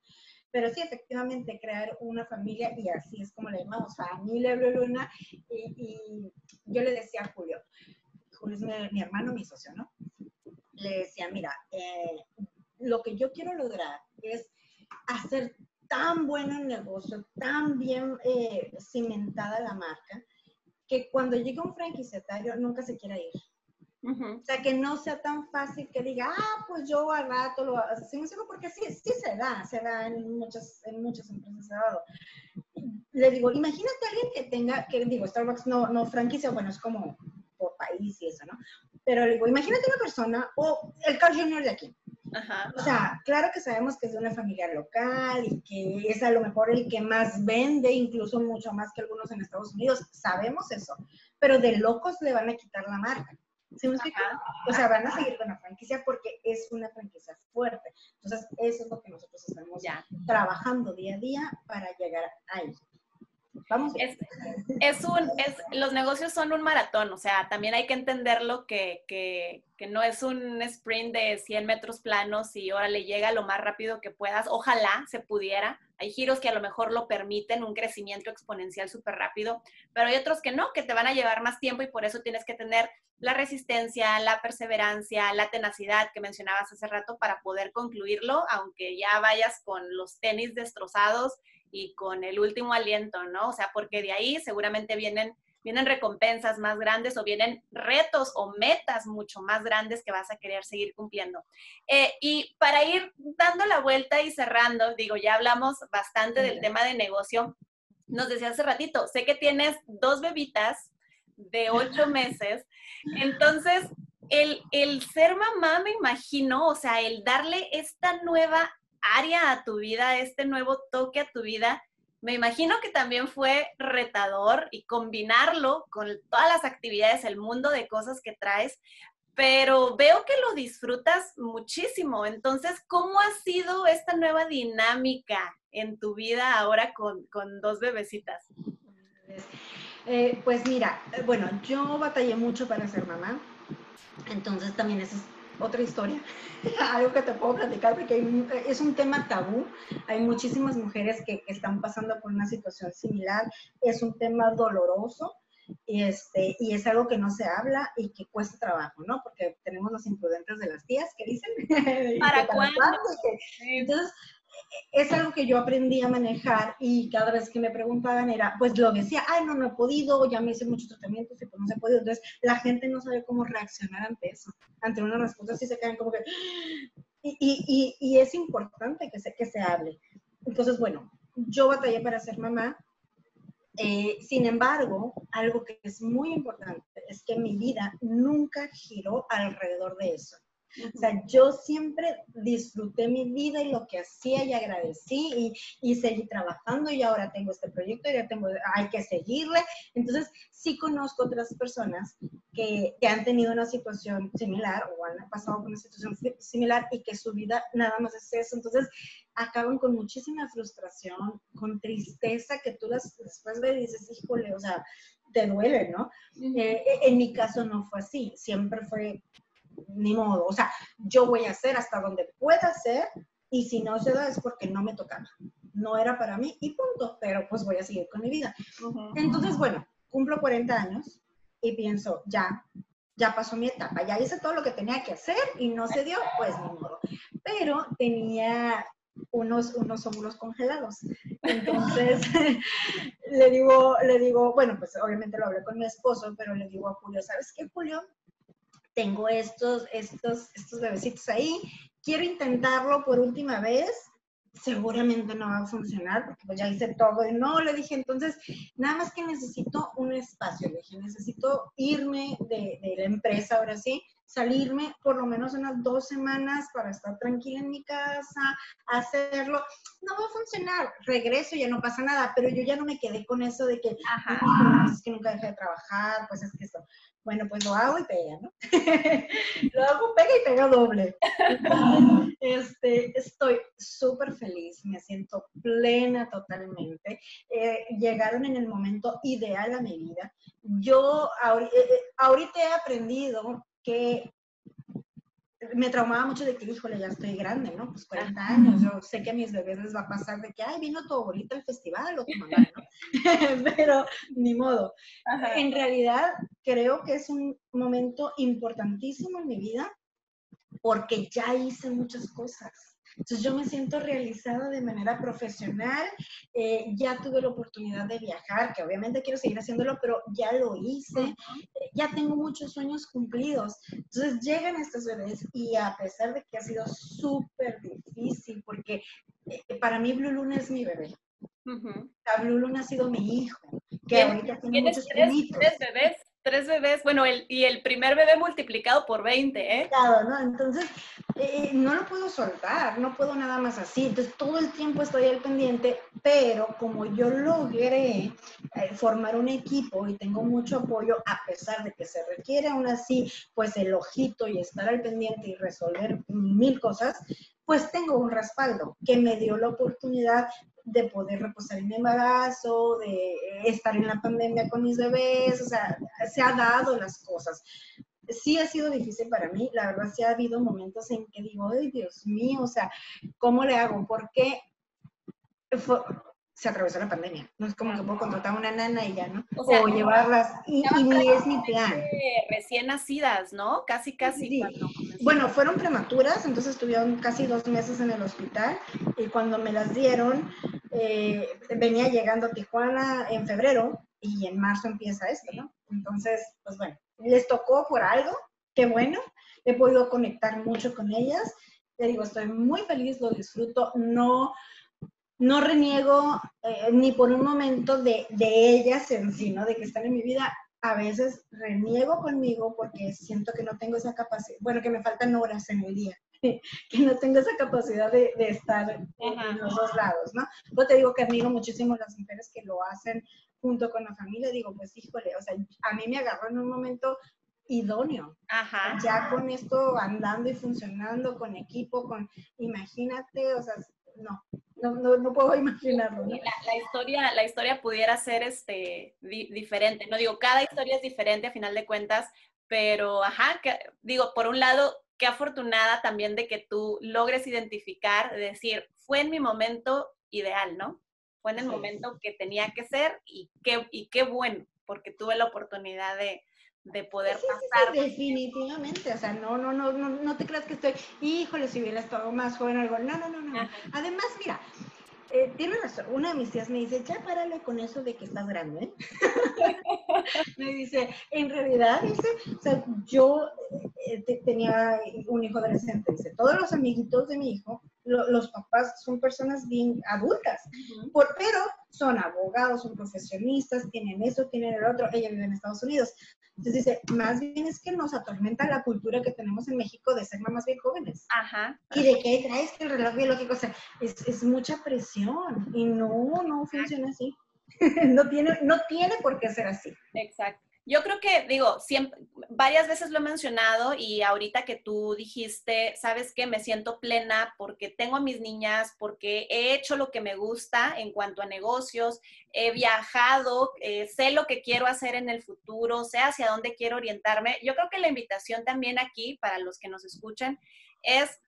Pero sí, efectivamente, crear una familia, y así es como le llamamos, familia Luna, y, y yo le decía a Julio, Julio es mi, hermano, mi socio, ¿no? Le decía, mira, eh, lo que yo quiero lograr es hacer tan bueno el negocio, tan bien eh, cimentada la marca, que cuando llegue un franquiciatario nunca se quiera ir. O sea, que no sea tan fácil que diga, ah, pues yo al rato lo hacemos, porque sí, sí se da, se da en muchas, en muchas empresas dado. Le digo, imagínate a alguien que tenga, que digo, Starbucks no, no franquicia, bueno, es como por país y eso, ¿no? Pero le digo, imagínate una persona, o el Carl Jr. de aquí. Ajá. O sea, claro que sabemos que es de una familia local y que es a lo mejor el que más vende, incluso mucho más que algunos en Estados Unidos. Sabemos eso. Pero de locos le van a quitar la marca. ¿Sí me explico? O sea, van a seguir con la franquicia porque es una franquicia fuerte. Entonces, eso es lo que nosotros estamos ya. trabajando día a día para llegar ahí. Es, un, es, los negocios son un maratón, o sea, también hay que entenderlo que, que, que, no es un sprint de 100 metros planos y ahora le llega lo más rápido que puedas. Ojalá se pudiera. Hay giros que a lo mejor lo permiten, un crecimiento exponencial súper rápido, pero hay otros que no, que te van a llevar más tiempo y por eso tienes que tener la resistencia, la perseverancia, la tenacidad que mencionabas hace rato para poder concluirlo, aunque ya vayas con los tenis destrozados y con el último aliento, ¿no? O sea, porque de ahí seguramente vienen, vienen recompensas más grandes o vienen retos o metas mucho más grandes que vas a querer seguir cumpliendo. Eh, y para ir dando la vuelta y cerrando, digo, ya hablamos bastante del tema de negocio. Nos decía hace ratito, sé que tienes dos bebitas de ocho meses, entonces el, el ser mamá, me imagino, o sea, el darle esta nueva área a tu vida, este nuevo toque a tu vida, me imagino que también fue retador y combinarlo con todas las actividades, el mundo de cosas que traes, pero veo que lo disfrutas muchísimo. Entonces, ¿cómo ha sido esta nueva dinámica en tu vida ahora con, dos bebecitas? Eh, pues mira, bueno, yo batallé mucho para ser mamá, entonces también eso es otra historia, algo que te puedo platicar porque es un tema tabú. Hay muchísimas mujeres que, están pasando por una situación similar. Es un tema doloroso y, este, y es algo que no se habla y que cuesta trabajo, ¿no? Porque tenemos los imprudentes de las tías que dicen. ¿Para cuándo? entonces, es algo que yo aprendí a manejar y cada vez que me preguntaban era, pues lo decía, ay, no, no he podido, ya me hice muchos tratamientos y pues no se ha podido. Entonces, la gente no sabe cómo reaccionar ante eso, ante una respuesta así se quedan como que... Y, y, y, es importante que se, que se hable. entonces, bueno, yo batallé para ser mamá. Eh, sin embargo, algo que es muy importante es que mi vida nunca giró alrededor de eso. O sea, yo siempre disfruté mi vida y lo que hacía y agradecí y, y seguí trabajando y ahora tengo este proyecto y ya tengo, hay que seguirle. Entonces, sí conozco otras personas que, que han tenido una situación similar o han pasado por una situación similar y que su vida nada más es eso. Entonces, acaban con muchísima frustración, con tristeza que tú las después ves y dices, híjole, o sea, te duele, ¿no? Eh, en mi caso no fue así, siempre fue ni modo, o sea, yo voy a hacer hasta donde pueda hacer y si no se da es porque no me tocaba, no era para mí y punto, pero pues voy a seguir con mi vida. Entonces, bueno, cumplo 40 años y pienso, ya, ya pasó mi etapa, ya hice todo lo que tenía que hacer y no se dio, pues ni modo. Pero tenía unos, unos óvulos congelados. Entonces, le digo, le digo, bueno, pues obviamente lo hablé con mi esposo, pero le digo a Julio, ¿sabes qué, Julio? Tengo estos, estos, estos bebecitos ahí, quiero intentarlo por última vez, seguramente no va a funcionar porque pues ya hice todo y no, le dije, entonces, nada más que necesito un espacio, le dije, necesito irme de, de la empresa ahora sí, salirme por lo menos unas dos semanas para estar tranquila en mi casa, hacerlo. No va a funcionar, regreso, ya no pasa nada, pero yo ya no me quedé con eso de que, pues es que nunca dejé de trabajar, pues es que esto. Bueno, pues lo hago y pega, ¿no? lo hago, pega y pega doble. este, estoy súper feliz, me siento plena totalmente. Eh, llegaron en el momento ideal a mi vida. Yo eh, eh, ahorita he aprendido que me traumaba mucho de que, híjole, ya estoy grande, ¿no? Pues 40 años, yo sé que a mis bebés les va a pasar de que, ay, vino tu abuelita al festival o tu mamá, ¿no? Pero ni modo. En realidad, creo que es un momento importantísimo en mi vida porque ya hice muchas cosas. Entonces yo me siento realizada de manera profesional, eh, ya tuve la oportunidad de viajar, que obviamente quiero seguir haciéndolo, pero ya lo hice, eh, ya tengo muchos sueños cumplidos. Entonces llegan estos bebés y a pesar de que ha sido súper difícil, porque eh, para mí Blue Luna es mi bebé. Blue Luna ha sido mi hijo, que ahorita tiene muchos tres, tres bebés? Tres bebés, bueno, el, y el primer bebé multiplicado por 20, ¿eh? Claro, ¿no? Entonces, eh, no lo puedo soltar, no puedo nada más así. Entonces, todo el tiempo estoy al pendiente, pero como yo logré eh, formar un equipo y tengo mucho apoyo, a pesar de que se requiere aún así, pues el ojito y estar al pendiente y resolver mil cosas, pues tengo un respaldo que me dio la oportunidad de poder reposar en mi embarazo, de estar en la pandemia con mis bebés, o sea, se ha dado las cosas. Sí ha sido difícil para mí, la verdad sí ha habido momentos en que digo, ay Dios mío, o sea, ¿cómo le hago? Porque se atravesó la pandemia. No es como que puedo contratar a una nana y ya, ¿no? O, llevarlas. Y, ni es mi plan. Recién nacidas, ¿no? Casi, casi. Bueno, fueron prematuras, entonces estuvieron casi dos meses en el hospital. Y cuando me las dieron, eh, venía llegando Tijuana en febrero y en marzo empieza esto, ¿no? Entonces, pues bueno, les tocó por algo, qué bueno. He podido conectar mucho con ellas. Te digo, estoy muy feliz, lo disfruto. No no reniego eh, ni por un momento de, ellas en sí, ¿no? De que están en mi vida. A veces reniego conmigo porque siento que no tengo esa capacidad, bueno, que me faltan horas en el día, que no tengo esa capacidad de, estar en, los dos lados, ¿no? Yo te digo que admiro muchísimo a las mujeres que lo hacen junto con la familia. Digo, pues híjole, o sea, a mí me agarró en un momento idóneo. Ajá. Ya con esto andando y funcionando, con equipo, con, imagínate, o sea, no, no, no, puedo imaginarlo. La, historia, la historia pudiera ser este, diferente, no digo, cada historia es diferente a final de cuentas, pero, ajá, que, digo, por un lado, qué afortunada también de que tú logres identificar, decir, fue en mi momento ideal, ¿no? Fue en el momento que tenía que ser y qué, y qué bueno, porque tuve la oportunidad de, de poder pasar. definitivamente, o sea, no, no, no, no, no te creas que estoy, híjole, si hubiera estado más joven o algo. No, no, no, no. Además, mira, eh, tiene razón, una de mis tías me dice, ya párale con eso de que estás grande. ¿eh? me dice, en realidad, dice, o sea, yo eh, tenía un hijo adolescente, dice, todos los amiguitos de mi hijo los papás son personas bien adultas, por, pero son abogados, son profesionistas, tienen eso, tienen el otro, ella vive en Estados Unidos. Entonces dice, más bien es que nos atormenta la cultura que tenemos en México de ser mamás bien jóvenes. Ajá. Y de que traes que el reloj biológico, o sea, es, es mucha presión y no, no funciona así. no, tiene, no tiene por qué ser así. Exacto. Yo creo que, digo, siempre, varias veces lo he mencionado y ahorita que tú dijiste, sabes que me siento plena porque tengo a mis niñas, porque he hecho lo que me gusta en cuanto a negocios, he viajado, eh, sé lo que quiero hacer en el futuro, sé hacia dónde quiero orientarme. Yo creo que la invitación también aquí, para los que nos escuchan, es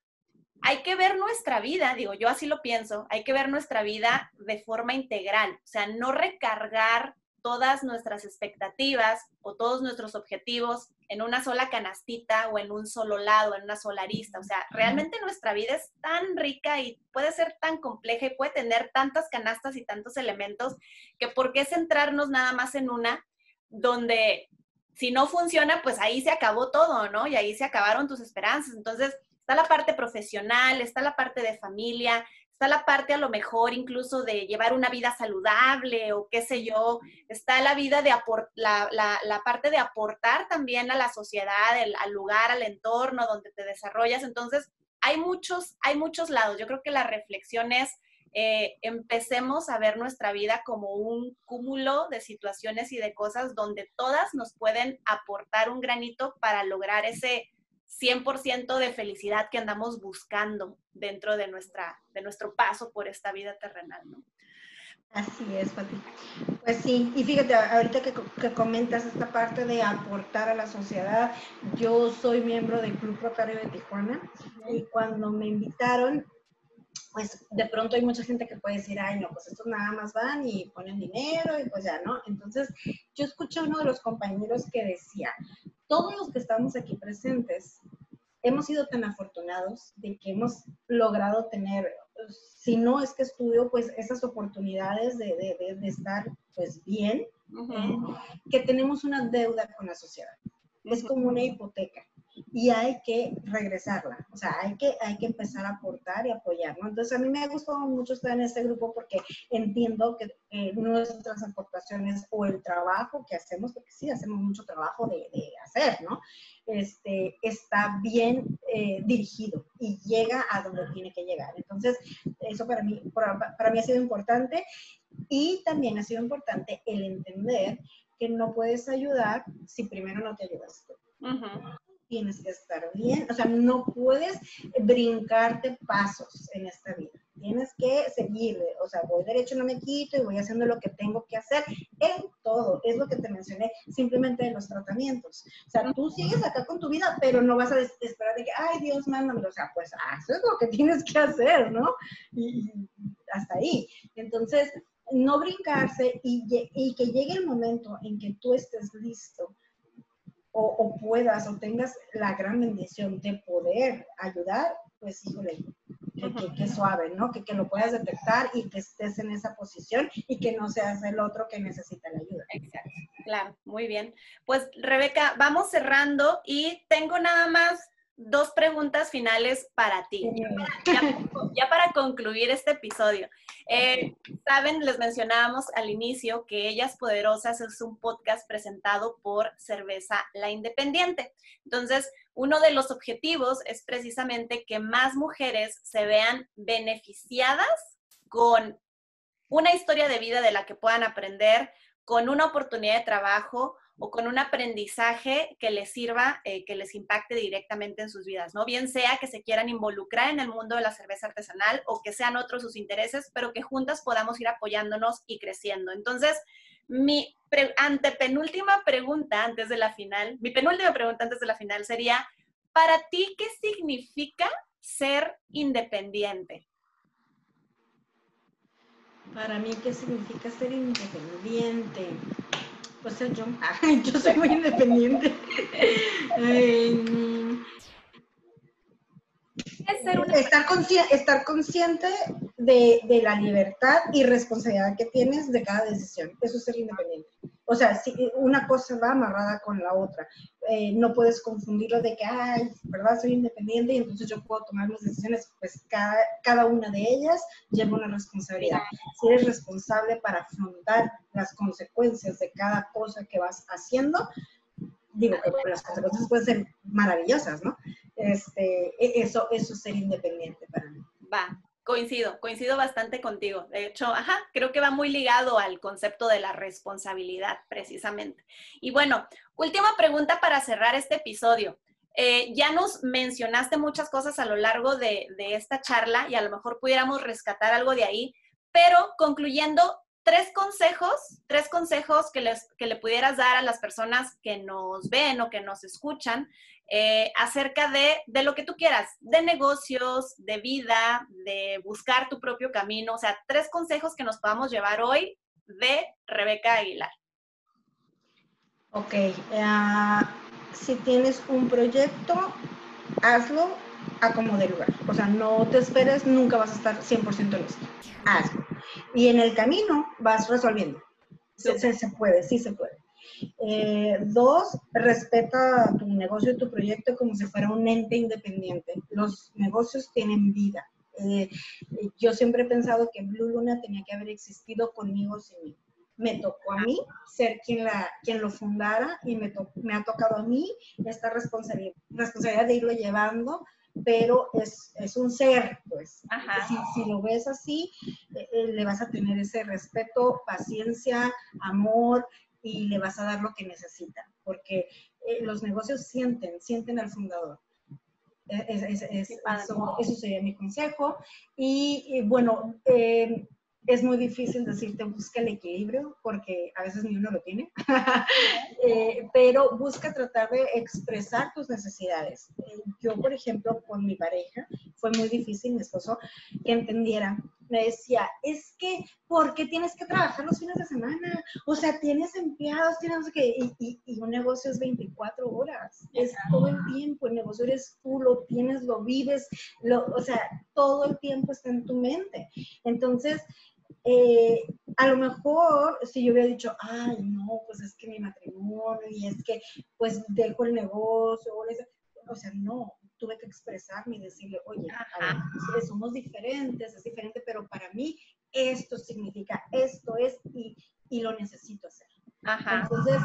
hay que ver nuestra vida, digo, yo así lo pienso, hay que ver nuestra vida de forma integral, o sea, no recargar todas nuestras expectativas o todos nuestros objetivos en una sola canastita o en un solo lado, en una sola arista. O sea, realmente nuestra vida es tan rica y puede ser tan compleja y puede tener tantas canastas y tantos elementos que por qué centrarnos nada más en una donde si no funciona, pues ahí se acabó todo, ¿no? Y ahí se acabaron tus esperanzas. Entonces, está la parte profesional, está la parte de familia, está la parte a lo mejor incluso de llevar una vida saludable o qué sé yo, está la vida de la, la, parte de aportar también a la sociedad, al lugar, al entorno donde te desarrollas. Entonces, hay muchos, hay muchos lados. Yo creo que la reflexión es, eh, empecemos a ver nuestra vida como un cúmulo de situaciones y de cosas donde todas nos pueden aportar un granito para lograr ese 100% de felicidad que andamos buscando dentro de, nuestra, de nuestro paso por esta vida terrenal, ¿no? Así es, Pati. Pues sí, y fíjate, ahorita que, que, comentas esta parte de aportar a la sociedad, yo soy miembro del Club Rotario de Tijuana y cuando me invitaron, pues de pronto hay mucha gente que puede decir, ay, no, pues estos nada más van y ponen dinero y pues ya, ¿no? Entonces, yo escuché a uno de los compañeros que decía, todos los que estamos aquí presentes hemos sido tan afortunados de que hemos logrado tener, si no es que estudio, pues esas oportunidades de, de, de estar pues bien, ¿eh? que tenemos una deuda con la sociedad. Es como una hipoteca y hay que regresarla, o sea, hay que, hay que empezar a aportar y apoyar, ¿no? Entonces, a mí me ha gustado mucho estar en este grupo porque entiendo que nuestras aportaciones o el trabajo que hacemos, porque sí, hacemos mucho trabajo de, de hacer, ¿no? Este, está bien eh, dirigido y llega a donde tiene que llegar. Entonces, eso para mí, para, para mí ha sido importante y también ha sido importante el entender que no puedes ayudar si primero no te ayudas tú. Uh tienes que estar bien, o sea, no puedes brincarte pasos en esta vida. Tienes que seguirle, o sea, voy derecho, no me quito y voy haciendo lo que tengo que hacer en todo. Es lo que te mencioné simplemente en los tratamientos. O sea, tú sigues acá con tu vida, pero no vas a esperar de que, ay, Dios, mándame. O sea, pues eso es lo que tienes que hacer, ¿no? Y, hasta ahí. Entonces, no brincarse y, y que llegue el momento en que tú estés listo o, puedas o tengas la gran bendición de poder ayudar, pues híjole, que, suave, ¿no? Que, que, lo puedas detectar y que estés en esa posición y que no seas el otro que necesita la ayuda. Exacto, claro, muy bien. Pues Rebeca, vamos cerrando y tengo nada más dos preguntas finales para ti, ya para, concluir este episodio. Eh, Saben, les mencionábamos al inicio que Ellas Poderosas es un podcast presentado por Cerveza La Independiente. Entonces, uno de los objetivos es precisamente que más mujeres se vean beneficiadas con una historia de vida de la que puedan aprender, con una oportunidad de trabajo o con un aprendizaje que les sirva, eh, que les impacte directamente en sus vidas, ¿no? Bien sea que se quieran involucrar en el mundo de la cerveza artesanal o que sean otros sus intereses, pero que juntas podamos ir apoyándonos y creciendo. Entonces, mi antepenúltima pregunta antes de la final, mi penúltima pregunta antes de la final sería, ¿para ti qué significa ser independiente? Para mí, ¿qué significa ser independiente? Pues ser yo. yo soy muy independiente. estar, consciente, estar consciente de, la libertad y responsabilidad que tienes de cada decisión. Eso es ser independiente. O sea, si una cosa va amarrada con la otra. Eh, no puedes confundirlo de que, ay, ¿verdad? Soy independiente y entonces yo puedo tomar mis decisiones. Pues cada, cada una de ellas lleva una responsabilidad. Si eres responsable para afrontar las consecuencias de cada cosa que vas haciendo, digo que las consecuencias pueden ser maravillosas, ¿no? Este, e, eso, eso es ser independiente para mí. Va, Coincido, coincido bastante contigo. De hecho, ajá, creo que va muy ligado al concepto de la responsabilidad, precisamente. Y bueno, última pregunta para cerrar este episodio. Eh, ya nos mencionaste muchas cosas a lo largo de, de esta charla y a lo mejor pudiéramos rescatar algo de ahí, pero concluyendo, tres consejos, tres consejos que, les, que le pudieras dar a las personas que nos ven o que nos escuchan eh, acerca de, de, lo que tú quieras, de negocios, de vida, de buscar tu propio camino. O sea, tres consejos que nos podamos llevar hoy de Rebeca Aguilar. Ok, uh, si tienes un proyecto, hazlo a como de lugar. O sea, no te esperes, nunca vas a estar 100% listo. Hazlo. Y en el camino vas resolviendo. Se, se puede, sí se puede. Eh, dos, respeta tu negocio y tu proyecto como si fuera un ente independiente. Los negocios tienen vida. Eh, yo siempre he pensado que Blue Luna tenía que haber existido conmigo sin mí. Me tocó a mí ser quien, la, quien lo fundara y me, me ha tocado a mí esta responsabilidad, responsabilidad de irlo llevando pero es, es, un ser, pues. Si, si, lo ves así, eh, le vas a tener ese respeto, paciencia, amor y le vas a dar lo que necesita, porque eh, los negocios sienten, sienten al fundador. Es, eso, sería mi consejo. Y, bueno, eh, es muy difícil decirte busca el equilibrio porque a veces ni uno lo tiene, eh, pero busca tratar de expresar tus necesidades. yo, por ejemplo, con mi pareja, fue muy difícil, mi esposo, que entendiera me decía, es que, ¿por qué tienes que trabajar los fines de semana? O sea, tienes empleados, tienes no sé y, y, un negocio es 24 horas, es todo el tiempo, el negocio eres tú, lo tienes, lo vives, lo, o sea, todo el tiempo está en tu mente. Entonces, eh, a lo mejor si yo hubiera dicho, ay, no, pues es que mi matrimonio y es que pues dejo el negocio, o sea, no, tuve que expresarme y decirle, oye, somos diferentes, es diferente, pero para mí esto significa, esto es y, y lo necesito hacer. Ajá. Entonces,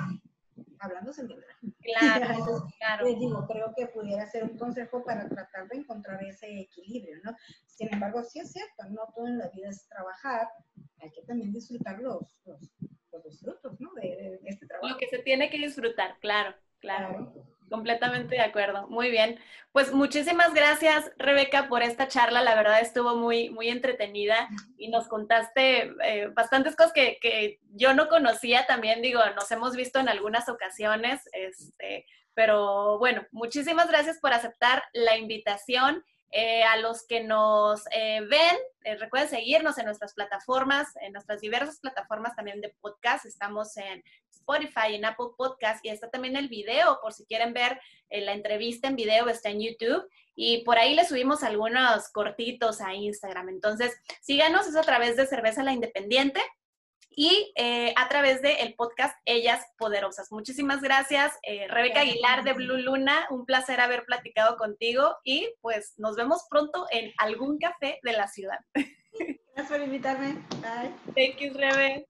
hablando se entiende. Claro, claro. Les digo, creo que pudiera ser un consejo para tratar de encontrar ese equilibrio, ¿no? Sin embargo, sí es cierto, no todo en la vida es trabajar, hay que también disfrutar los, los, los frutos, ¿no? De, este trabajo. Lo que se tiene que disfrutar, claro, claro. Completamente de acuerdo. Muy bien. Pues muchísimas gracias, Rebeca, por esta charla. La verdad estuvo muy, muy entretenida y nos contaste eh, bastantes cosas que, que, yo no conocía también. Digo, nos hemos visto en algunas ocasiones, este, pero bueno, muchísimas gracias por aceptar la invitación eh, a los que nos eh, ven, eh, recuerden seguirnos en nuestras plataformas, en nuestras diversas plataformas también de podcast. Estamos en Spotify, en Apple Podcast y está también el video, por si quieren ver la entrevista en video, está en YouTube. Y por ahí le subimos algunos cortitos a Instagram. Entonces, síganos, es a través de Cerveza La Independiente y eh, a través del el podcast Ellas Poderosas. Muchísimas gracias, eh, Rebeca Aguilar de Blue Luna. Un placer haber platicado contigo y pues nos vemos pronto en algún café de la ciudad. Gracias por invitarme. Bye. Thank you, Rebe.